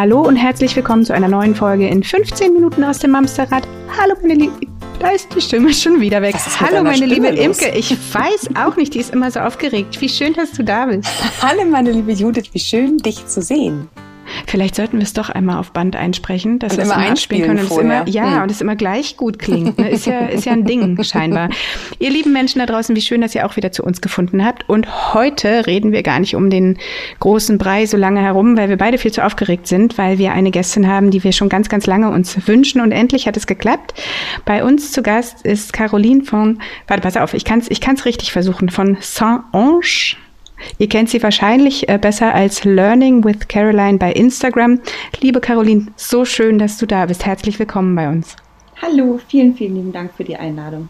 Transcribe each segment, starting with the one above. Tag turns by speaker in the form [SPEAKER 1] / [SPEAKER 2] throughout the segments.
[SPEAKER 1] Hallo und herzlich willkommen zu einer neuen Folge in 15 Minuten aus dem Mamsterrad. Hallo meine Lieben. Da ist die Stimme schon wieder weg. Hallo meine Stimme liebe los? Imke. Ich weiß auch nicht, die ist immer so aufgeregt. Wie schön, dass du da bist.
[SPEAKER 2] Hallo meine liebe Judith, wie schön dich zu sehen.
[SPEAKER 1] Vielleicht sollten wir es doch einmal auf Band einsprechen, dass
[SPEAKER 2] und
[SPEAKER 1] wir
[SPEAKER 2] es immer einspielen können. Und
[SPEAKER 1] immer, ja, hm. und es immer gleich gut klingt. Ne? Ist, ja, ist ja ein Ding scheinbar. ihr lieben Menschen da draußen, wie schön, dass ihr auch wieder zu uns gefunden habt. Und heute reden wir gar nicht um den großen Brei so lange herum, weil wir beide viel zu aufgeregt sind, weil wir eine Gästin haben, die wir schon ganz, ganz lange uns wünschen. Und endlich hat es geklappt. Bei uns zu Gast ist Caroline von, warte, pass auf, ich kann es ich kann's richtig versuchen, von Saint-Ange. Ihr kennt sie wahrscheinlich äh, besser als Learning with Caroline bei Instagram. Liebe Caroline, so schön, dass du da bist. Herzlich willkommen bei uns.
[SPEAKER 3] Hallo, vielen, vielen lieben Dank für die Einladung.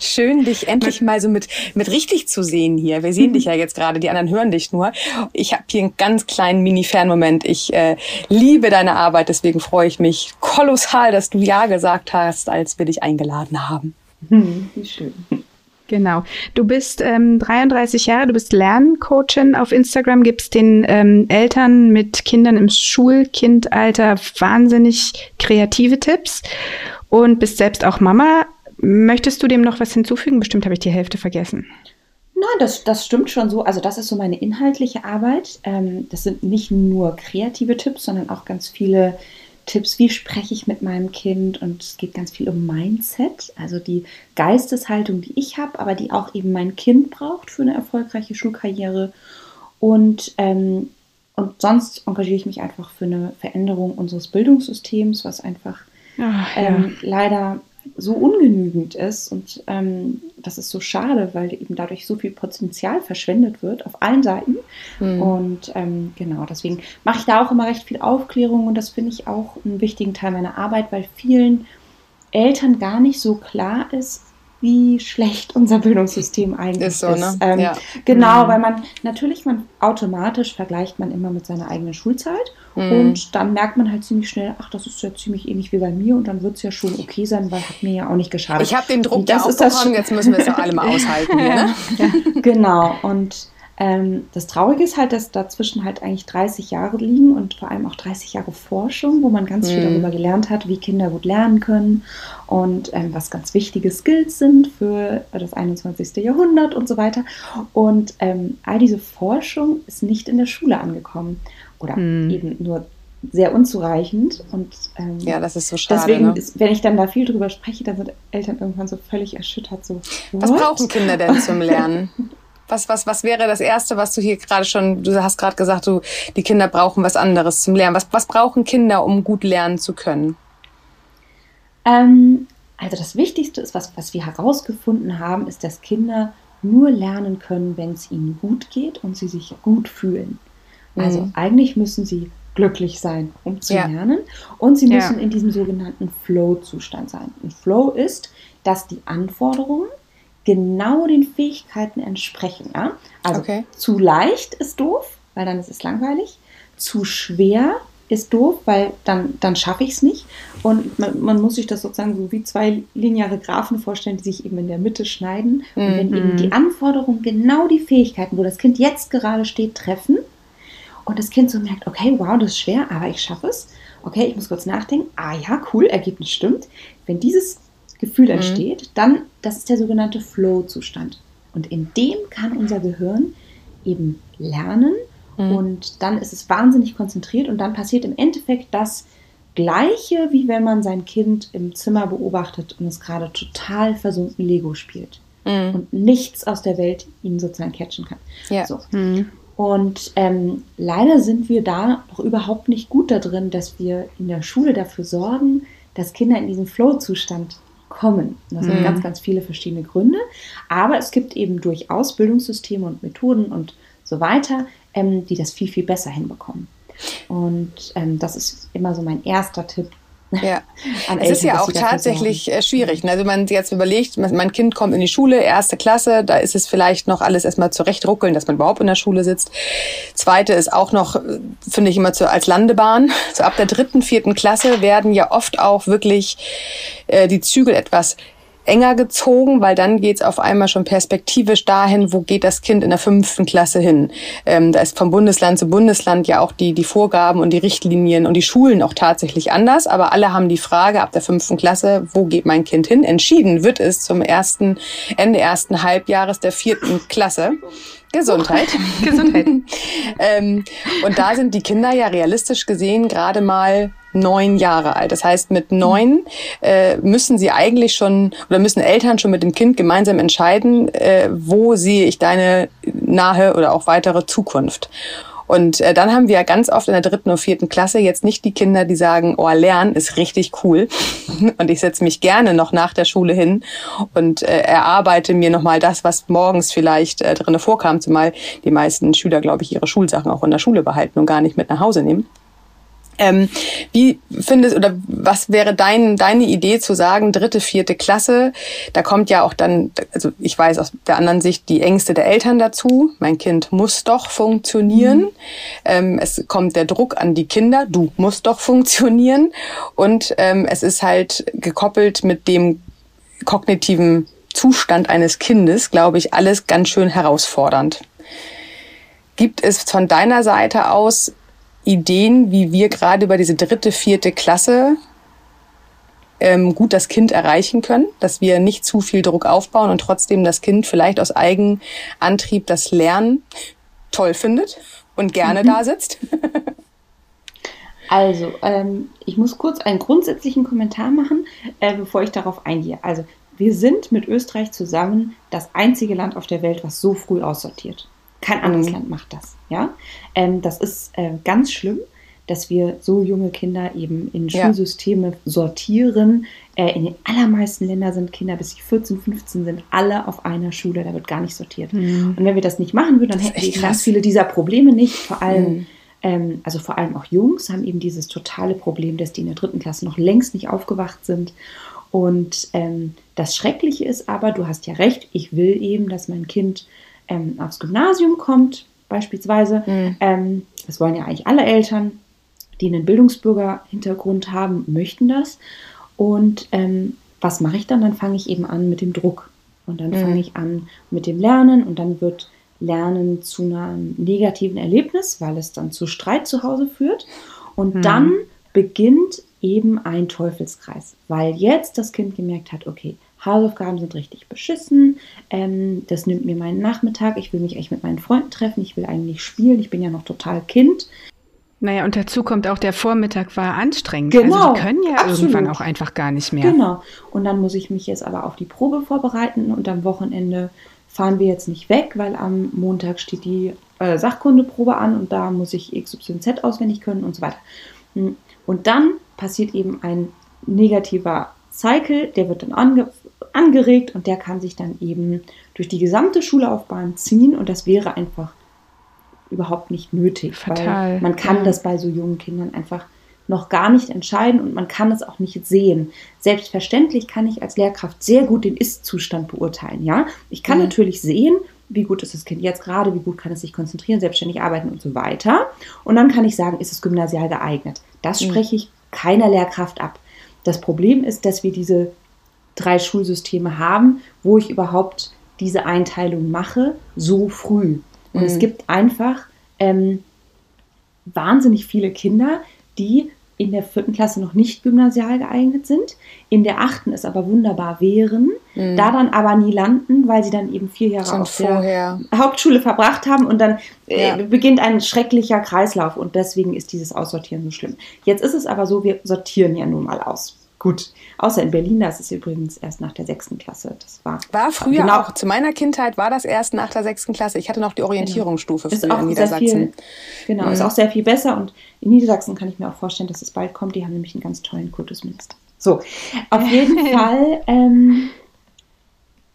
[SPEAKER 2] Schön, dich endlich mal so mit, mit richtig zu sehen hier. Wir sehen dich ja jetzt gerade, die anderen hören dich nur. Ich habe hier einen ganz kleinen Mini-Fernmoment. Ich äh, liebe deine Arbeit, deswegen freue ich mich kolossal, dass du Ja gesagt hast, als wir dich eingeladen haben.
[SPEAKER 3] Hm, wie schön.
[SPEAKER 1] Genau. Du bist ähm, 33 Jahre, du bist Lerncoachin auf Instagram, gibst den ähm, Eltern mit Kindern im Schulkindalter wahnsinnig kreative Tipps und bist selbst auch Mama. Möchtest du dem noch was hinzufügen? Bestimmt habe ich die Hälfte vergessen.
[SPEAKER 3] Nein, das, das stimmt schon so. Also das ist so meine inhaltliche Arbeit. Ähm, das sind nicht nur kreative Tipps, sondern auch ganz viele Tipps, wie spreche ich mit meinem Kind und es geht ganz viel um Mindset, also die Geisteshaltung, die ich habe, aber die auch eben mein Kind braucht für eine erfolgreiche Schulkarriere. Und, ähm, und sonst engagiere ich mich einfach für eine Veränderung unseres Bildungssystems, was einfach Ach, ja. ähm, leider so ungenügend ist und ähm, das ist so schade, weil eben dadurch so viel Potenzial verschwendet wird auf allen Seiten. Mhm. Und ähm, genau, deswegen mache ich da auch immer recht viel Aufklärung und das finde ich auch einen wichtigen Teil meiner Arbeit, weil vielen Eltern gar nicht so klar ist, wie schlecht unser Bildungssystem eigentlich ist. So, ist. Ne? Ähm, ja. Genau, mhm. weil man natürlich, man automatisch vergleicht man immer mit seiner eigenen Schulzeit mhm. und dann merkt man halt ziemlich schnell, ach, das ist ja ziemlich ähnlich wie bei mir und dann wird es ja schon okay sein, weil hat mir ja auch nicht geschadet.
[SPEAKER 2] Ich habe den Druck ja auch bekommen, jetzt müssen wir es ja alle mal aushalten hier, ne?
[SPEAKER 3] ja, genau, und ähm, das Traurige ist halt, dass dazwischen halt eigentlich 30 Jahre liegen und vor allem auch 30 Jahre Forschung, wo man ganz mhm. viel darüber gelernt hat, wie Kinder gut lernen können und ähm, was ganz wichtige Skills sind für das 21. Jahrhundert und so weiter. Und ähm, all diese Forschung ist nicht in der Schule angekommen oder mhm. eben nur sehr unzureichend und
[SPEAKER 2] ähm, ja, das ist so schade.
[SPEAKER 3] Deswegen,
[SPEAKER 2] ne?
[SPEAKER 3] ist, wenn ich dann da viel drüber spreche, dann sind Eltern irgendwann so völlig erschüttert. So,
[SPEAKER 2] was brauchen Kinder denn zum Lernen? Was, was, was wäre das Erste, was du hier gerade schon, du hast gerade gesagt, du, die Kinder brauchen was anderes zum Lernen. Was, was brauchen Kinder, um gut lernen zu können?
[SPEAKER 3] Ähm, also das Wichtigste ist, was, was wir herausgefunden haben, ist, dass Kinder nur lernen können, wenn es ihnen gut geht und sie sich gut fühlen. Also mhm. eigentlich müssen sie glücklich sein, um zu ja. lernen. Und sie müssen ja. in diesem sogenannten Flow-Zustand sein. Und Flow ist, dass die Anforderungen genau den Fähigkeiten entsprechen. Ja? Also okay. zu leicht ist doof, weil dann ist es langweilig. Zu schwer ist doof, weil dann, dann schaffe ich es nicht. Und man, man, muss sich das sozusagen so wie zwei lineare Graphen vorstellen, die sich eben in der Mitte schneiden. Und mhm. wenn eben die Anforderungen genau die Fähigkeiten, wo das Kind jetzt gerade steht, treffen und das Kind so merkt, okay, wow, das ist schwer, aber ich schaffe es. Okay, ich muss kurz nachdenken. Ah ja, cool, Ergebnis stimmt. Wenn dieses Gefühl mhm. entsteht, mhm. dann, das ist der sogenannte Flow-Zustand. Und in dem kann unser Gehirn eben lernen mhm. und dann ist es wahnsinnig konzentriert und dann passiert im Endeffekt das Gleiche, wie wenn man sein Kind im Zimmer beobachtet und es gerade total versunken Lego spielt mhm. und nichts aus der Welt ihn sozusagen catchen kann. Ja. So. Mhm. Und ähm, leider sind wir da noch überhaupt nicht gut darin, dass wir in der Schule dafür sorgen, dass Kinder in diesen Flow-Zustand kommen. Das sind mhm. ganz, ganz viele verschiedene Gründe. Aber es gibt eben durchaus Bildungssysteme und Methoden und so weiter, ähm, die das viel, viel besser hinbekommen. Und ähm, das ist immer so mein erster Tipp,
[SPEAKER 2] ja, es ist ja auch tatsächlich äh, schwierig. Ne? Also wenn man jetzt überlegt, mein Kind kommt in die Schule, erste Klasse, da ist es vielleicht noch alles erstmal zurechtruckeln, dass man überhaupt in der Schule sitzt. Zweite ist auch noch, äh, finde ich immer zu, als Landebahn. So ab der dritten, vierten Klasse werden ja oft auch wirklich äh, die Zügel etwas enger gezogen, weil dann geht es auf einmal schon perspektivisch dahin, wo geht das Kind in der fünften Klasse hin. Ähm, da ist vom Bundesland zu Bundesland ja auch die, die Vorgaben und die Richtlinien und die Schulen auch tatsächlich anders, aber alle haben die Frage ab der fünften Klasse, wo geht mein Kind hin? Entschieden wird es zum ersten, Ende ersten Halbjahres der vierten Klasse. Gesundheit. Gesundheit. ähm, und da sind die Kinder ja realistisch gesehen gerade mal neun Jahre alt. Das heißt, mit neun äh, müssen sie eigentlich schon oder müssen Eltern schon mit dem Kind gemeinsam entscheiden, äh, wo sehe ich deine nahe oder auch weitere Zukunft. Und äh, dann haben wir ganz oft in der dritten und vierten Klasse jetzt nicht die Kinder, die sagen, oh, lernen ist richtig cool. und ich setze mich gerne noch nach der Schule hin und äh, erarbeite mir nochmal das, was morgens vielleicht äh, drinne vorkam, zumal die meisten Schüler, glaube ich, ihre Schulsachen auch in der Schule behalten und gar nicht mit nach Hause nehmen. Ähm, wie findest oder was wäre dein, deine Idee zu sagen, dritte, vierte Klasse? Da kommt ja auch dann, also ich weiß aus der anderen Sicht die Ängste der Eltern dazu. Mein Kind muss doch funktionieren. Mhm. Ähm, es kommt der Druck an die Kinder, du musst doch funktionieren. Und ähm, es ist halt gekoppelt mit dem kognitiven Zustand eines Kindes, glaube ich, alles ganz schön herausfordernd. Gibt es von deiner Seite aus Ideen, wie wir gerade über diese dritte, vierte Klasse ähm, gut das Kind erreichen können, dass wir nicht zu viel Druck aufbauen und trotzdem das Kind vielleicht aus Eigenantrieb das Lernen toll findet und gerne mhm. da sitzt?
[SPEAKER 3] also, ähm, ich muss kurz einen grundsätzlichen Kommentar machen, äh, bevor ich darauf eingehe. Also, wir sind mit Österreich zusammen das einzige Land auf der Welt, was so früh aussortiert. Kein anderes mhm. Land macht das. Ja, ähm, das ist äh, ganz schlimm, dass wir so junge Kinder eben in Schulsysteme ja. sortieren. Äh, in den allermeisten Ländern sind Kinder bis sie 14, 15 sind alle auf einer Schule. Da wird gar nicht sortiert. Mhm. Und wenn wir das nicht machen würden, dann hätten wir ganz viele dieser Probleme nicht. Vor allem mhm. Ähm, also vor allem auch Jungs haben eben dieses totale Problem, dass die in der dritten Klasse noch längst nicht aufgewacht sind. Und ähm, das Schreckliche ist aber, du hast ja recht, ich will eben, dass mein Kind ähm, aufs Gymnasium kommt, beispielsweise. Mhm. Ähm, das wollen ja eigentlich alle Eltern, die einen Bildungsbürgerhintergrund haben, möchten das. Und ähm, was mache ich dann? Dann fange ich eben an mit dem Druck. Und dann mhm. fange ich an mit dem Lernen und dann wird Lernen zu einem negativen Erlebnis, weil es dann zu Streit zu Hause führt. Und mhm. dann beginnt eben ein Teufelskreis, weil jetzt das Kind gemerkt hat, okay, Hausaufgaben sind richtig beschissen, ähm, das nimmt mir meinen Nachmittag, ich will mich eigentlich mit meinen Freunden treffen, ich will eigentlich spielen, ich bin ja noch total Kind.
[SPEAKER 1] Naja, und dazu kommt auch, der Vormittag war anstrengend. Genau, also die können ja absolut. irgendwann auch einfach gar nicht mehr.
[SPEAKER 3] Genau. Und dann muss ich mich jetzt aber auf die Probe vorbereiten und am Wochenende fahren wir jetzt nicht weg, weil am Montag steht die äh, Sachkundeprobe an und da muss ich XYZ auswendig können und so weiter. Hm. Und dann passiert eben ein negativer Cycle, der wird dann angeregt und der kann sich dann eben durch die gesamte Schullaufbahn ziehen und das wäre einfach überhaupt nicht nötig. Fatal. Weil man kann ja. das bei so jungen Kindern einfach noch gar nicht entscheiden und man kann es auch nicht sehen. Selbstverständlich kann ich als Lehrkraft sehr gut den Ist-Zustand beurteilen. Ja, ich kann mhm. natürlich sehen, wie gut ist das Kind jetzt gerade, wie gut kann es sich konzentrieren, selbstständig arbeiten und so weiter. Und dann kann ich sagen, ist es gymnasial geeignet. Das mhm. spreche ich keiner Lehrkraft ab. Das Problem ist, dass wir diese drei Schulsysteme haben, wo ich überhaupt diese Einteilung mache, so früh. Und mhm. es gibt einfach ähm, wahnsinnig viele Kinder, die in der vierten Klasse noch nicht gymnasial geeignet sind, in der achten es aber wunderbar wären, mhm. da dann aber nie landen, weil sie dann eben vier Jahre Schon auf vorher. der Hauptschule verbracht haben und dann äh, ja. beginnt ein schrecklicher Kreislauf und deswegen ist dieses Aussortieren so schlimm. Jetzt ist es aber so, wir sortieren ja nun mal aus. Gut. Außer in Berlin, das ist übrigens erst nach der sechsten Klasse. Das war,
[SPEAKER 2] war früher genau. auch. Zu meiner Kindheit war das erst nach der sechsten Klasse. Ich hatte noch die Orientierungsstufe
[SPEAKER 3] genau. früher in Niedersachsen. Viel, genau, mhm. ist auch sehr viel besser. Und in Niedersachsen kann ich mir auch vorstellen, dass es bald kommt. Die haben nämlich einen ganz tollen Kultusminister. So, auf jeden Fall. Ähm,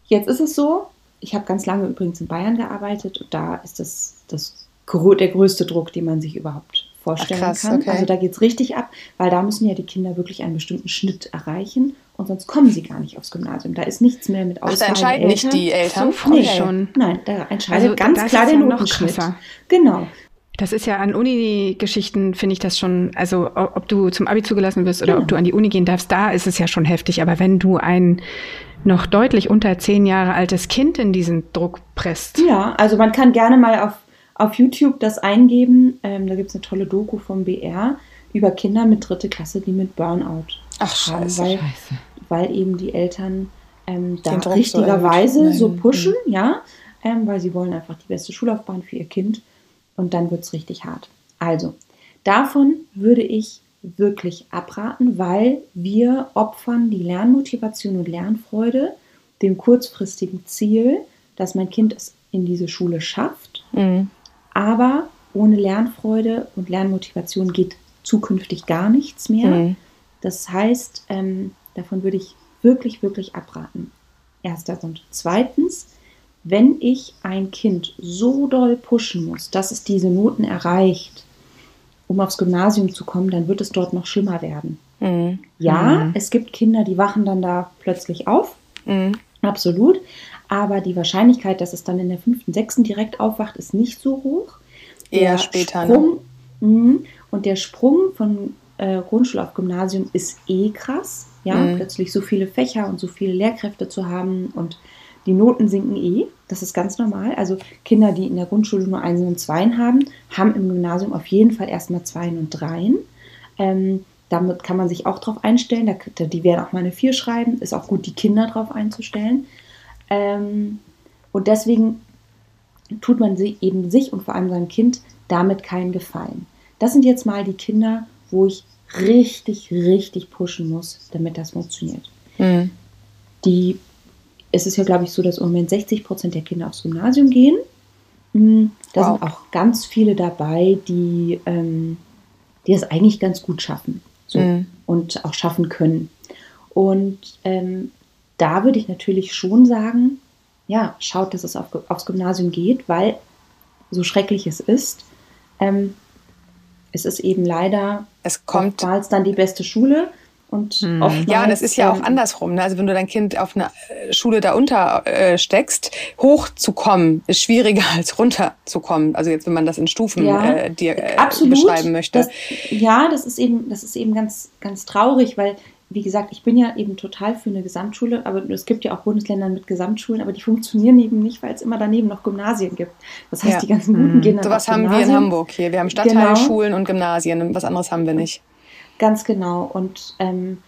[SPEAKER 3] jetzt ist es so, ich habe ganz lange übrigens in Bayern gearbeitet und da ist das, das der größte Druck, den man sich überhaupt vorstellen Ach, krass, kann. Okay. Also da geht es richtig ab, weil da müssen ja die Kinder wirklich einen bestimmten Schnitt erreichen und sonst kommen sie gar nicht aufs Gymnasium. Da ist nichts mehr mit Auswahl
[SPEAKER 2] Ach, da entscheiden nicht die Eltern? So
[SPEAKER 3] früh nee, schon. Nein, da entscheidet also, ganz klar der ja Notenschnitt.
[SPEAKER 1] Genau. Das ist ja an Uni-Geschichten, finde ich das schon, also ob du zum Abi zugelassen wirst oder genau. ob du an die Uni gehen darfst, da ist es ja schon heftig. Aber wenn du ein noch deutlich unter zehn Jahre altes Kind in diesen Druck presst.
[SPEAKER 3] Ja, also man kann gerne mal auf, auf YouTube das eingeben. Ähm, da gibt es eine tolle Doku vom BR über Kinder mit dritte Klasse, die mit Burnout
[SPEAKER 2] Ach, scheiße,
[SPEAKER 3] weil,
[SPEAKER 1] Scheiße.
[SPEAKER 3] weil eben die Eltern ähm, da
[SPEAKER 2] so
[SPEAKER 3] richtigerweise so,
[SPEAKER 2] Mhm.
[SPEAKER 3] pushen, ja, ähm, weil sie wollen einfach die beste Schullaufbahn für ihr Kind und dann wird es richtig hart. Also, davon würde ich wirklich abraten, weil wir opfern die Lernmotivation und Lernfreude dem kurzfristigen Ziel, dass mein Kind es in diese Schule schafft,
[SPEAKER 2] Mhm.
[SPEAKER 3] Aber ohne Lernfreude und Lernmotivation geht zukünftig gar nichts mehr.
[SPEAKER 2] Mhm.
[SPEAKER 3] Das heißt, ähm, davon würde ich wirklich, wirklich abraten. Erstens. Und zweitens, wenn ich ein Kind so doll pushen muss, dass es diese Noten erreicht, um aufs Gymnasium zu kommen, dann wird es dort noch schlimmer werden.
[SPEAKER 2] Mhm.
[SPEAKER 3] Ja, es gibt Kinder, die wachen dann da plötzlich auf,
[SPEAKER 2] Mhm.
[SPEAKER 3] absolut. Aber die Wahrscheinlichkeit, dass es dann in der fünften, sechsten direkt aufwacht, ist nicht so hoch.
[SPEAKER 2] Eher
[SPEAKER 3] Der
[SPEAKER 2] später, ne?
[SPEAKER 3] Sprung, mh, Und der Sprung von äh, Grundschule auf Gymnasium ist eh krass. Ja,
[SPEAKER 2] Mhm.
[SPEAKER 3] plötzlich so viele Fächer und so viele Lehrkräfte zu haben und die Noten sinken eh. Das ist ganz normal. Also Kinder, die in der Grundschule nur Einsen und Zweien haben, haben im Gymnasium auf jeden Fall erstmal Zweien und Dreien. Ähm, damit kann man sich auch drauf einstellen. Da, die werden auch mal eine Vier schreiben. Ist auch gut, die Kinder drauf einzustellen. Ähm, und deswegen tut man sie eben sich und vor allem seinem Kind damit keinen Gefallen. Das sind jetzt mal die Kinder, wo ich richtig, richtig pushen muss, damit das funktioniert.
[SPEAKER 2] Mhm.
[SPEAKER 3] Die, es ist ja, glaube ich, so, dass Moment 60 Prozent der Kinder aufs Gymnasium gehen. Mm, Da
[SPEAKER 2] Wow.
[SPEAKER 3] sind auch ganz viele dabei, die, ähm, die es eigentlich ganz gut schaffen so,
[SPEAKER 2] Mhm.
[SPEAKER 3] und auch schaffen können. Und ähm, da würde ich natürlich schon sagen, ja, schaut, dass es auf, aufs Gymnasium geht, weil so schrecklich es ist, ähm, es ist eben leider
[SPEAKER 2] Es kommt
[SPEAKER 3] oftmals dann die beste Schule und
[SPEAKER 1] Hm.
[SPEAKER 3] oftmals,
[SPEAKER 2] Ja, und es ist ja auch andersrum. Ne? Also wenn du dein Kind auf eine äh, Schule da unter äh, steckst, hochzukommen ist schwieriger als runterzukommen. Also jetzt, wenn man das in Stufen
[SPEAKER 3] Ja,
[SPEAKER 2] äh, dir äh, beschreiben möchte.
[SPEAKER 3] Das, ja, das ist eben, das ist eben ganz, ganz traurig, weil, wie gesagt, ich bin ja eben total für eine Gesamtschule, aber es gibt ja auch Bundesländer mit Gesamtschulen, aber die funktionieren eben nicht, weil es immer daneben noch Gymnasien gibt. Das heißt,
[SPEAKER 2] Ja.
[SPEAKER 3] die ganzen guten
[SPEAKER 1] Mhm.
[SPEAKER 3] gehen dann
[SPEAKER 2] Sowas
[SPEAKER 3] aufs
[SPEAKER 2] haben wir in. Hamburg hier. Wir haben
[SPEAKER 3] Genau.
[SPEAKER 2] Stadtteilschulen und Gymnasien. Was anderes haben wir nicht.
[SPEAKER 3] Ganz genau. Und ähm,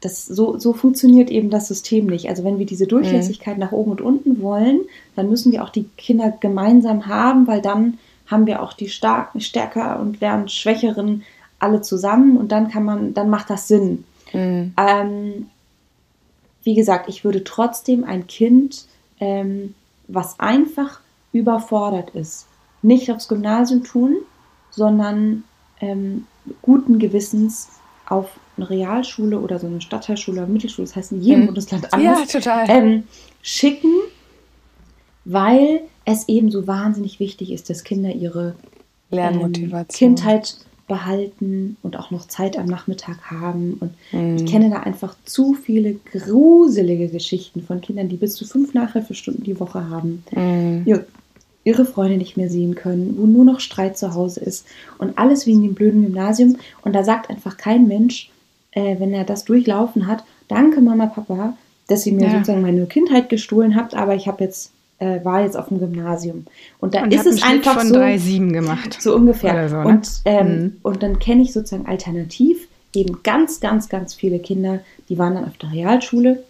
[SPEAKER 3] das, so, so funktioniert eben das System nicht. Also wenn wir diese Durchlässigkeit nach oben und unten wollen, dann müssen wir auch die Kinder gemeinsam haben, weil dann haben wir auch die starken, stärker und lernen schwächeren alle zusammen und dann kann man, dann macht das Sinn.
[SPEAKER 2] Mhm.
[SPEAKER 3] Ähm, wie gesagt, ich würde trotzdem ein Kind, ähm, was einfach überfordert ist, nicht aufs Gymnasium tun, sondern ähm, guten Gewissens auf eine Realschule oder so eine Stadtteilschule oder Mittelschule, das heißt in jedem
[SPEAKER 2] Mhm.
[SPEAKER 3] Bundesland
[SPEAKER 2] Ja,
[SPEAKER 3] anders,
[SPEAKER 2] total.
[SPEAKER 3] ähm, schicken, weil es eben so wahnsinnig wichtig ist, dass Kinder ihre
[SPEAKER 2] Lernmotivation.
[SPEAKER 3] ähm, Kindheit behalten und auch noch Zeit am Nachmittag haben. Und
[SPEAKER 2] Mhm.
[SPEAKER 3] ich kenne da einfach zu viele gruselige Geschichten von Kindern, die bis zu fünf Nachhilfestunden die Woche haben,
[SPEAKER 2] Mhm.
[SPEAKER 3] ihr, ihre Freunde nicht mehr sehen können, wo nur noch Streit zu Hause ist und alles wegen dem blöden Gymnasium. Und da sagt einfach kein Mensch, äh, wenn er das durchlaufen hat, danke Mama, Papa, dass ihr mir
[SPEAKER 1] Ja.
[SPEAKER 3] sozusagen meine Kindheit gestohlen habt, aber ich habe jetzt äh, war jetzt auf dem Gymnasium. Und da
[SPEAKER 1] Und
[SPEAKER 3] ist es einfach
[SPEAKER 1] von
[SPEAKER 3] so,
[SPEAKER 1] 3,7 gemacht.
[SPEAKER 3] so ungefähr.
[SPEAKER 1] So, ne?
[SPEAKER 3] und, ähm,
[SPEAKER 1] Mhm.
[SPEAKER 3] und dann kenne ich sozusagen alternativ eben ganz, ganz, ganz viele Kinder, die waren dann auf der Realschule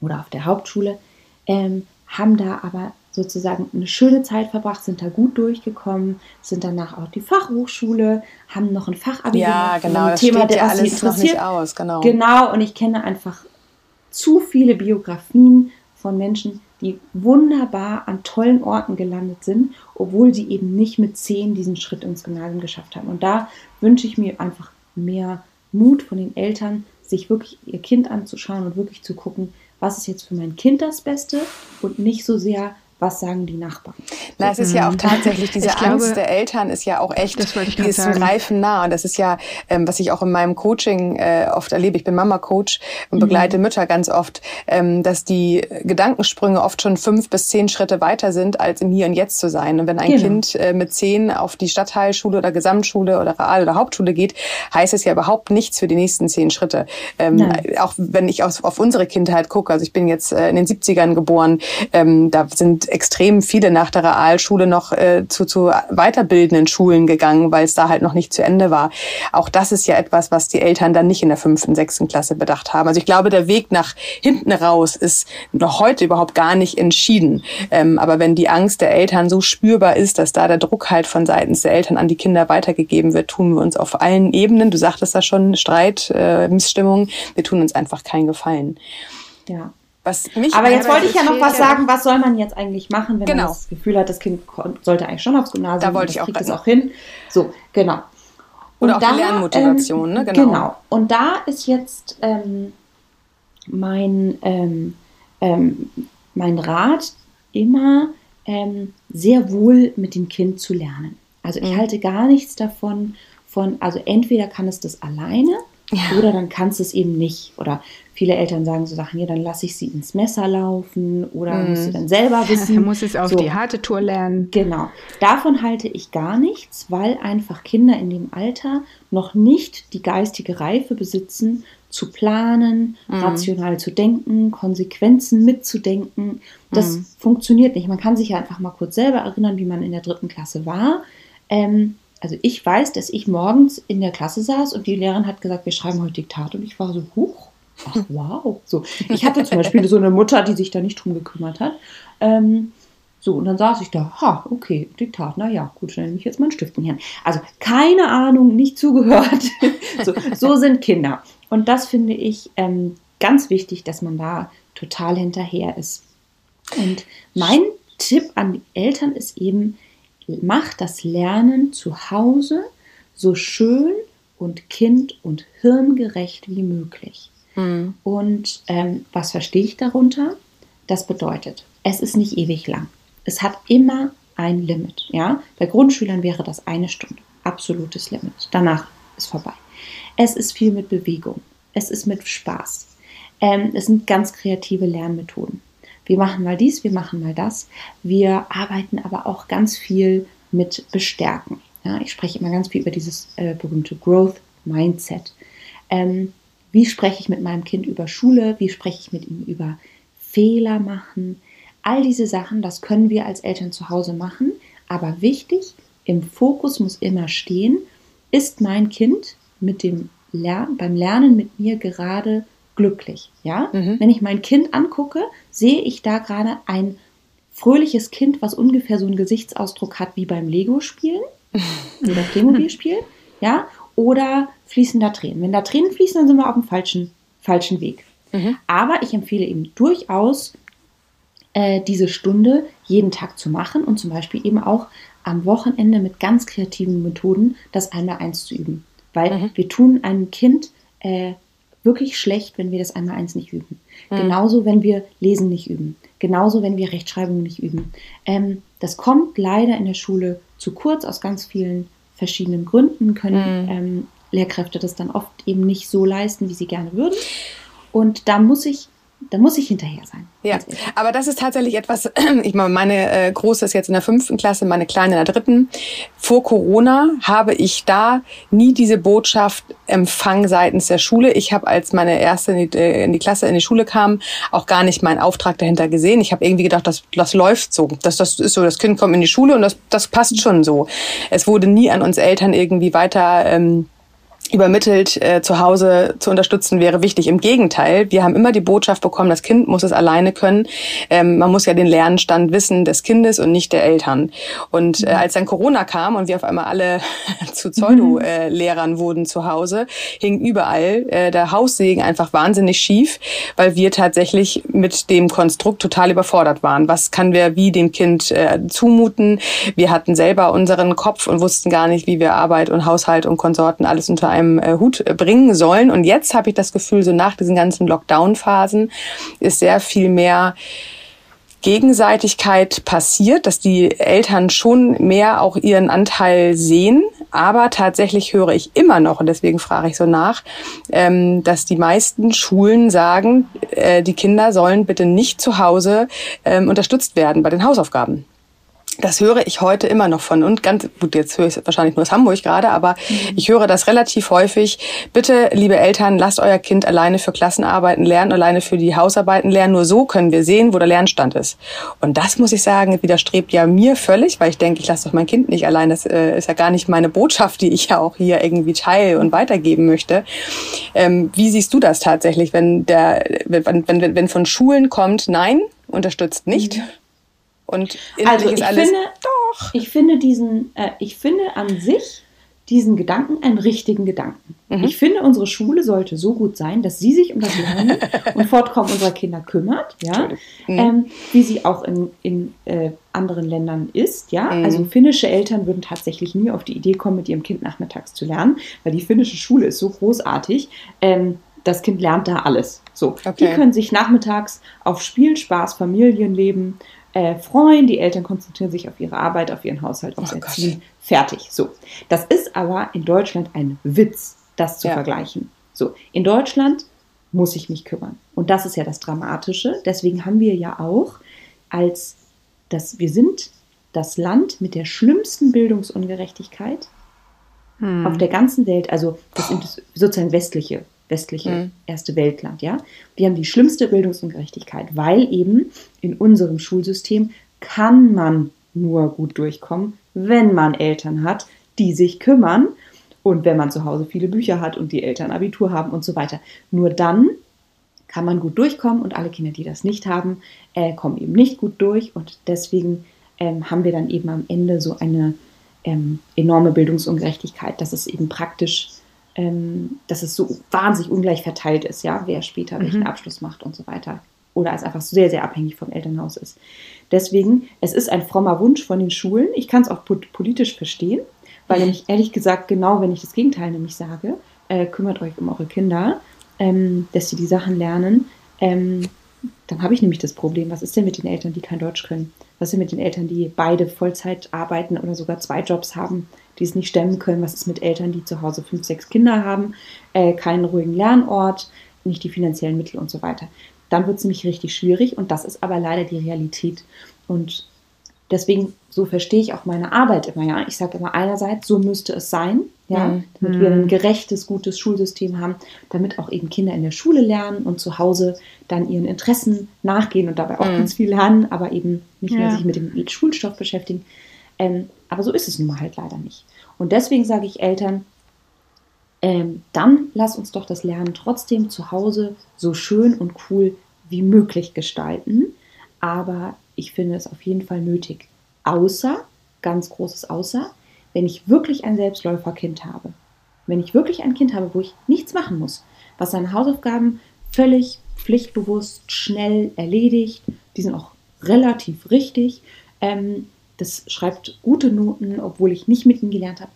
[SPEAKER 3] oder auf der Hauptschule, ähm, haben da aber sozusagen eine schöne Zeit verbracht, sind da gut durchgekommen, sind danach auch die Fachhochschule, haben noch ein Fachabi
[SPEAKER 2] Ja,
[SPEAKER 3] gemacht
[SPEAKER 2] genau.
[SPEAKER 3] einem
[SPEAKER 2] Das
[SPEAKER 3] Thema,
[SPEAKER 2] steht
[SPEAKER 3] der
[SPEAKER 2] ja alles noch nicht
[SPEAKER 3] interessiert.
[SPEAKER 2] aus. Genau.
[SPEAKER 3] Genau, und ich kenne einfach zu viele Biografien von Menschen, die wunderbar an tollen Orten gelandet sind, obwohl sie eben nicht mit zehn diesen Schritt ins Gymnasium geschafft haben. Und da wünsche ich mir einfach mehr Mut von den Eltern, sich wirklich ihr Kind anzuschauen und wirklich zu gucken, was ist jetzt für mein Kind das Beste und nicht so sehr, was sagen die Nachbarn.
[SPEAKER 2] Na, es ist ja auch mhm. tatsächlich diese ich Angst glaube, der Eltern ist ja auch echt, die ist zum Greifen nah. Und das ist ja, ähm, was ich auch in meinem Coaching äh, oft erlebe. Ich bin Mama-Coach und begleite mhm. Mütter ganz oft, ähm, dass die Gedankensprünge oft schon fünf bis zehn Schritte weiter sind, als im Hier und Jetzt zu sein. Und wenn ein genau. Kind äh, mit zehn auf die Stadtteilschule oder Gesamtschule oder Real- oder Hauptschule geht, heißt es ja überhaupt nichts für die nächsten zehn Schritte. Ähm, auch wenn ich auf, auf unsere Kindheit gucke, also ich bin jetzt äh, in den 70ern geboren, ähm, da sind extrem viele nach der Realschule noch äh, zu, zu weiterbildenden Schulen gegangen, weil es da halt noch nicht zu Ende war. Auch das ist ja etwas, was die Eltern dann nicht in der fünften, sechsten Klasse bedacht haben. Also ich glaube, der Weg nach hinten raus ist noch heute überhaupt gar nicht entschieden. Ähm, aber wenn die Angst der Eltern so spürbar ist, dass da der Druck halt von seitens der Eltern an die Kinder weitergegeben wird, tun wir uns auf allen Ebenen, du sagtest da schon, Streit, äh, Missstimmung, wir tun uns einfach keinen Gefallen.
[SPEAKER 3] Ja. Was mich Aber jetzt wollte ich ja noch was sagen, was soll man jetzt eigentlich machen, wenn genau. man das Gefühl hat, das Kind sollte eigentlich schon aufs Gymnasium,
[SPEAKER 2] da wollte ich auch
[SPEAKER 3] kriegt es auch hin. So, genau.
[SPEAKER 2] Oder auch da, die Lernmotivation,
[SPEAKER 3] ähm,
[SPEAKER 2] ne?
[SPEAKER 3] Genau. genau. Und da ist jetzt ähm, mein, ähm, ähm, mein Rat immer ähm, sehr wohl mit dem Kind zu lernen. Also ich mhm. halte gar nichts davon, von, also entweder kann es das alleine ja. oder dann kannst du es eben nicht. Oder viele Eltern sagen so Sachen, ja, dann lasse ich sie ins Messer laufen oder mm. muss sie dann selber wissen.
[SPEAKER 1] Man muss es auf so. die harte Tour lernen.
[SPEAKER 3] Genau. Davon halte ich gar nichts, weil einfach Kinder in dem Alter noch nicht die geistige Reife besitzen, zu planen, mm. rational zu denken, Konsequenzen mitzudenken. Das mm. funktioniert nicht. Man kann sich ja einfach mal kurz selber erinnern, wie man in der dritten Klasse war. Ähm, also ich weiß, dass ich morgens in der Klasse saß und die Lehrerin hat gesagt, wir schreiben heute Diktat und ich war so, huch, ach wow. So, ich hatte zum Beispiel so eine Mutter, die sich da nicht drum gekümmert hat. Ähm, so, und dann saß ich da, ha, okay, Diktat, na ja, gut, dann nehme ich jetzt meinen Stift in. Also, keine Ahnung, nicht zugehört. so, so, sind Kinder. Und das finde ich ähm, ganz wichtig, dass man da total hinterher ist. Und mein Tipp an die Eltern ist eben, macht das Lernen zu Hause so schön und kind- und hirngerecht wie möglich. Mhm. Und ähm, was verstehe ich darunter? Das bedeutet, es ist nicht ewig lang. Es hat immer ein Limit. Ja? Bei Grundschülern wäre das eine Stunde. Absolutes Limit. Danach ist vorbei. Es ist viel mit Bewegung. Es ist mit Spaß. Ähm, es sind ganz kreative Lernmethoden. Wir machen mal dies, wir machen mal das. Wir arbeiten aber auch ganz viel mit Bestärken. Ja, ich spreche immer ganz viel über dieses äh, berühmte Growth Mindset. Ähm, wie spreche ich mit meinem Kind über Schule? Wie spreche ich mit ihm über Fehler machen? All diese Sachen, das können wir als Eltern zu Hause machen. Aber wichtig, im Fokus muss immer stehen, ist mein Kind mit dem Lern beim Lernen mit mir gerade glücklich. Ja? Mhm. Wenn ich mein Kind angucke, sehe ich da gerade ein fröhliches Kind, was ungefähr so einen Gesichtsausdruck hat wie beim Lego-Spielen oder Playmobil-Spielen. Ja? Oder fließen da Tränen. Wenn da Tränen fließen, dann sind wir auf dem falschen, falschen Weg. Mhm. Aber ich empfehle eben durchaus, äh, diese Stunde jeden Tag zu machen und zum Beispiel eben auch am Wochenende mit ganz kreativen Methoden das einmal eins zu üben. Weil mhm. wir tun einem Kind äh, wirklich schlecht, wenn wir das einmal eins nicht üben. Mhm. Genauso, wenn wir Lesen nicht üben. Genauso, wenn wir Rechtschreibung nicht üben. Ähm, das kommt leider in der Schule zu kurz aus ganz vielen verschiedenen Gründen, können mhm. ähm, Lehrkräfte das dann oft eben nicht so leisten, wie sie gerne würden. Und da muss ich da muss ich hinterher sein.
[SPEAKER 2] Ja, aber das ist tatsächlich etwas, ich meine, meine äh, Große ist jetzt in der fünften Klasse, meine Kleine in der dritten. Vor Corona habe ich da nie diese Botschaft empfangen seitens der Schule. Ich habe, als meine erste in die, äh, in die, Klasse, in die Schule kam, auch gar nicht meinen Auftrag dahinter gesehen. Ich habe irgendwie gedacht, das, das läuft so. Das, das ist so, das Kind kommt in die Schule und das, das passt schon so. Es wurde nie an uns Eltern irgendwie weiter... Ähm, übermittelt, äh, zu Hause zu unterstützen, wäre wichtig. Im Gegenteil, wir haben immer die Botschaft bekommen, das Kind muss es alleine können. Ähm, man muss ja den Lernstand wissen des Kindes und nicht der Eltern. Und äh, als dann Corona kam und wir auf einmal alle zu Pseudo-Lehrern äh, wurden zu Hause, hing überall äh, der Haussegen einfach wahnsinnig schief, weil wir tatsächlich mit dem Konstrukt total überfordert waren. Was kann wir wie dem Kind äh, zumuten? Wir hatten selber unseren Kopf und wussten gar nicht, wie wir Arbeit und Haushalt und Konsorten alles unter einem äh, Hut bringen sollen. Und jetzt habe ich das Gefühl, so nach diesen ganzen Lockdown-Phasen ist sehr viel mehr Gegenseitigkeit passiert, dass die Eltern schon mehr auch ihren Anteil sehen. Aber tatsächlich höre ich immer noch, und deswegen frage ich so nach, ähm, dass die meisten Schulen sagen, äh, die Kinder sollen bitte nicht zu Hause ähm, unterstützt werden bei den Hausaufgaben. Das höre ich heute immer noch von und ganz gut, jetzt höre ich es wahrscheinlich nur aus Hamburg gerade, aber mhm. ich höre das relativ häufig. Bitte, liebe Eltern, lasst euer Kind alleine für Klassenarbeiten lernen, alleine für die Hausarbeiten lernen. Nur so können wir sehen, wo der Lernstand ist. Und das muss ich sagen, widerstrebt ja mir völlig, weil ich denke, ich lasse doch mein Kind nicht allein. Das äh, ist ja gar nicht meine Botschaft, die ich ja auch hier irgendwie teile und weitergeben möchte. Ähm, wie siehst du das tatsächlich, wenn der, wenn, wenn, wenn von Schulen kommt, nein, unterstützt nicht? Mhm und
[SPEAKER 3] also ich finde, doch. Ich finde diesen, äh, ich finde an sich diesen Gedanken einen richtigen Gedanken. Mhm. Ich finde, unsere Schule sollte so gut sein, dass sie sich um das Lernen und Fortkommen unserer Kinder kümmert, ja, mhm. ähm, wie sie auch in, in äh, anderen Ländern ist, ja. Mhm. Also finnische Eltern würden tatsächlich nie auf die Idee kommen, mit ihrem Kind nachmittags zu lernen, weil die finnische Schule ist so großartig. Ähm, das Kind lernt da alles. So, okay. die können sich nachmittags auf Spiel, Spaß, Familienleben äh, freuen. Die Eltern konzentrieren sich auf ihre Arbeit, auf ihren Haushalt, aufs oh Erziehen. Gott. Fertig. So. Das ist aber in Deutschland ein Witz, das zu ja. vergleichen. So. In Deutschland muss ich mich kümmern. Und das ist ja das Dramatische. Deswegen haben wir ja auch als das, wir sind das Land mit der schlimmsten Bildungsungerechtigkeit hm. auf der ganzen Welt, also das sind sozusagen westliche westliche mhm. erste Weltland, ja. Wir haben die schlimmste Bildungsungerechtigkeit, weil eben in unserem Schulsystem kann man nur gut durchkommen, wenn man Eltern hat, die sich kümmern und wenn man zu Hause viele Bücher hat und die Eltern Abitur haben und so weiter. Nur dann kann man gut durchkommen und alle Kinder, die das nicht haben, äh, kommen eben nicht gut durch und deswegen ähm, haben wir dann eben am Ende so eine ähm, enorme Bildungsungerechtigkeit, dass es eben praktisch ähm, dass es so wahnsinnig ungleich verteilt ist, ja, wer später welchen mhm. Abschluss macht und so weiter. Oder es einfach sehr, sehr abhängig vom Elternhaus ist. Deswegen, es ist ein frommer Wunsch von den Schulen. Ich kann es auch politisch verstehen, weil nämlich ehrlich gesagt, genau wenn ich das Gegenteil nämlich sage, äh, kümmert euch um eure Kinder, ähm, dass sie die Sachen lernen, ähm, dann habe ich nämlich das Problem, was ist denn mit den Eltern, die kein Deutsch können? Was ist denn mit den Eltern, die beide Vollzeit arbeiten oder sogar zwei Jobs haben? Die es nicht stemmen können. Was ist mit Eltern, die zu Hause fünf, sechs Kinder haben, äh, keinen ruhigen Lernort, nicht die finanziellen Mittel und so weiter. Dann wird es nämlich richtig schwierig und das ist aber leider die Realität. Und deswegen, so verstehe ich auch meine Arbeit immer, ja. Ich sage immer einerseits, so müsste es sein, ja, mhm. damit wir ein gerechtes, gutes Schulsystem haben, damit auch eben Kinder in der Schule lernen und zu Hause dann ihren Interessen nachgehen und dabei auch mhm. ganz viel lernen, aber eben nicht mehr sich mit dem Schulstoff beschäftigen. Ähm, aber so ist es nun mal halt leider nicht. Und deswegen sage ich Eltern, ähm, dann lass uns doch das Lernen trotzdem zu Hause so schön und cool wie möglich gestalten. Aber ich finde es auf jeden Fall nötig. Außer, ganz großes Außer, wenn ich wirklich ein Selbstläuferkind habe. Wenn ich wirklich ein Kind habe, wo ich nichts machen muss, was seine Hausaufgaben völlig pflichtbewusst, schnell erledigt, die sind auch relativ richtig, ähm, das schreibt gute Noten, obwohl ich nicht mit ihm gelernt habe,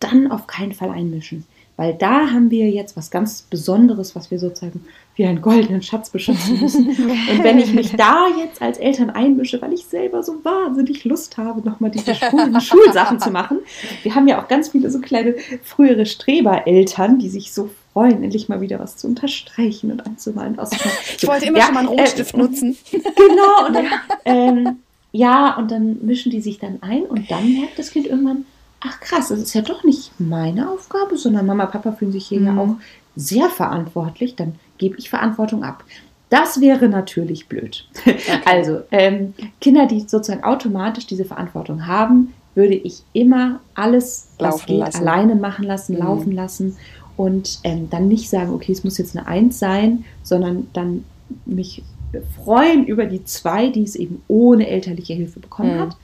[SPEAKER 3] dann auf keinen Fall einmischen. Weil da haben wir jetzt was ganz Besonderes, was wir sozusagen wie einen goldenen Schatz beschützen müssen. Und wenn ich mich da jetzt als Eltern einmische, weil ich selber so wahnsinnig Lust habe, nochmal diese Schulen, Schulsachen zu machen. Wir haben ja auch ganz viele so kleine frühere Strebereltern, die sich so freuen, endlich mal wieder was zu unterstreichen und anzumalen.
[SPEAKER 2] Ich wollte immer ja, schon mal einen Rotstift äh, nutzen.
[SPEAKER 3] Genau, und dann, ähm, ja, und dann mischen die sich dann ein und dann merkt das Kind irgendwann, ach krass, das ist ja doch nicht meine Aufgabe, sondern Mama, Papa fühlen sich hier mhm. ja auch sehr verantwortlich, dann gebe ich Verantwortung ab. Das wäre natürlich blöd. Okay. Also ähm, Kinder, die sozusagen automatisch diese Verantwortung haben, würde ich immer alles, was laufen geht, lassen. alleine machen lassen, mhm. laufen lassen und ähm, dann nicht sagen, okay, es muss jetzt eine Eins sein, sondern dann mich freuen über die zwei, die es eben ohne elterliche Hilfe bekommen mhm. hat.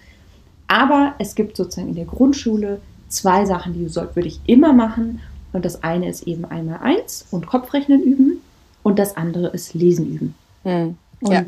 [SPEAKER 3] Aber es gibt sozusagen in der Grundschule zwei Sachen, die soll, würde ich immer machen. Und das eine ist eben einmal eins und Kopfrechnen üben und das andere ist Lesen üben. Mhm. Und ja.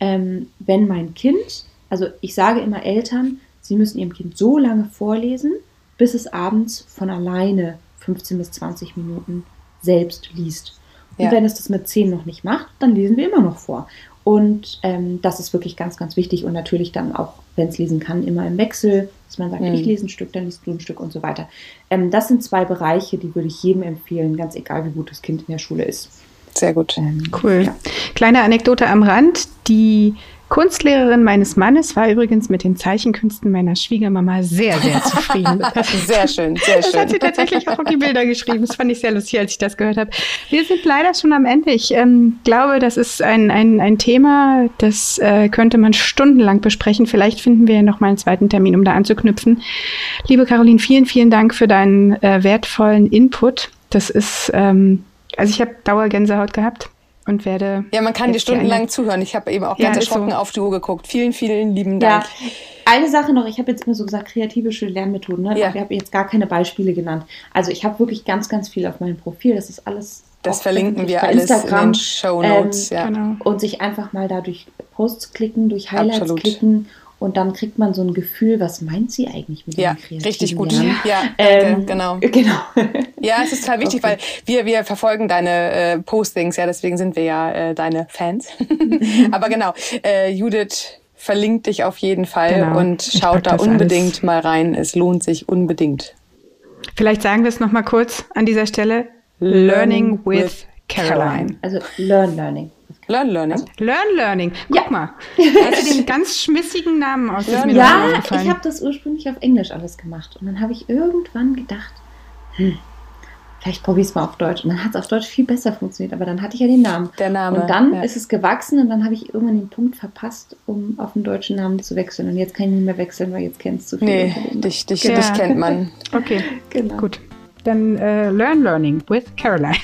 [SPEAKER 3] ähm, wenn mein Kind, also ich sage immer Eltern, sie müssen ihrem Kind so lange vorlesen, bis es abends von alleine 15 bis 20 Minuten selbst liest. Und ja. wenn es das mit zehn noch nicht macht, dann lesen wir immer noch vor. Und ähm, das ist wirklich ganz, ganz wichtig. Und natürlich dann auch, wenn es lesen kann, immer im Wechsel, dass man sagt, mhm. ich lese ein Stück, dann liest du ein Stück und so weiter. Ähm, das sind zwei Bereiche, die würde ich jedem empfehlen, ganz egal, wie gut das Kind in der Schule ist.
[SPEAKER 2] Sehr gut.
[SPEAKER 1] Ähm, cool. Ja. Kleine Anekdote am Rand. Die Kunstlehrerin meines Mannes war übrigens mit den Zeichenkünsten meiner Schwiegermama sehr, sehr zufrieden.
[SPEAKER 2] sehr schön, sehr schön.
[SPEAKER 1] Das hat sie tatsächlich auch auf die Bilder geschrieben. Das fand ich sehr lustig, als ich das gehört habe. Wir sind leider schon am Ende. Ich ähm, glaube, das ist ein, ein, ein Thema, das äh, könnte man stundenlang besprechen. Vielleicht finden wir ja noch mal einen zweiten Termin, um da anzuknüpfen. Liebe Caroline, vielen, vielen Dank für deinen äh, wertvollen Input. Das ist, ähm, also ich habe Dauergänsehaut gehabt und werde.
[SPEAKER 2] Ja, man kann dir stundenlang zuhören. Ich habe eben auch ganz ja, erschrocken so. auf die Uhr geguckt. Vielen, vielen lieben Dank. Ja.
[SPEAKER 3] Eine Sache noch, ich habe jetzt immer so gesagt, kreative Lernmethoden, ne? Ja. Ich habe jetzt gar keine Beispiele genannt. Also ich habe wirklich ganz, ganz viel auf meinem Profil. Das ist alles.
[SPEAKER 2] Das verlinken wir alles Instagram, in den Show Notes, ähm, ja.
[SPEAKER 3] Genau. Und sich einfach mal da durch Posts klicken, durch Highlights Absolut. klicken und dann kriegt man so ein Gefühl, was meint sie eigentlich mit
[SPEAKER 2] ja, dem richtig gut. Lernen? Ja, ähm, genau.
[SPEAKER 3] genau.
[SPEAKER 2] Ja, es ist total wichtig, okay. weil wir, wir verfolgen deine äh, Postings, ja, deswegen sind wir ja äh, deine Fans. Aber genau, äh, Judith verlinkt dich auf jeden Fall genau. und schaut da unbedingt alles. mal rein. Es lohnt sich unbedingt.
[SPEAKER 1] Vielleicht sagen wir es nochmal kurz an dieser Stelle. Learning, with, with Caroline. Caroline.
[SPEAKER 3] Also Learn Learning.
[SPEAKER 2] Learn Learning.
[SPEAKER 1] Learn Learning. Guck ja. mal. Hast du den ganz schmissigen Namen aus?
[SPEAKER 3] Ja, ich habe das ursprünglich auf Englisch alles gemacht. Und dann habe ich irgendwann gedacht, hm, vielleicht probiere ich es mal auf Deutsch. Und dann hat es auf Deutsch viel besser funktioniert. Aber dann hatte ich ja den Namen.
[SPEAKER 2] Der Name.
[SPEAKER 3] Und dann ja. ist es gewachsen und dann habe ich irgendwann den Punkt verpasst, um auf den deutschen Namen zu wechseln. Und jetzt kann ich nicht mehr wechseln, weil jetzt kennst du
[SPEAKER 2] viel. Nee, dich, dich, ja. dich kennt man.
[SPEAKER 1] Okay, genau. gut. Dann äh, Learn Learning with Caroline.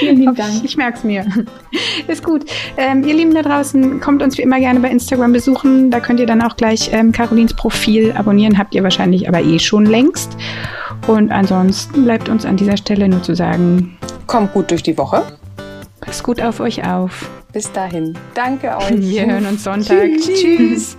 [SPEAKER 3] Vielen lieben Dank.
[SPEAKER 1] Ich merke es mir. Ist gut. Ähm, ihr Lieben da draußen, kommt uns wie immer gerne bei Instagram besuchen. Da könnt ihr dann auch gleich ähm, Carolins Profil abonnieren. Habt ihr wahrscheinlich aber eh schon längst. Und ansonsten bleibt uns an dieser Stelle nur zu sagen:
[SPEAKER 2] Kommt gut durch die Woche.
[SPEAKER 1] Passt gut auf euch auf.
[SPEAKER 2] Bis dahin. Danke euch.
[SPEAKER 1] Wir hören uns Sonntag. Tschüss. Tschüss.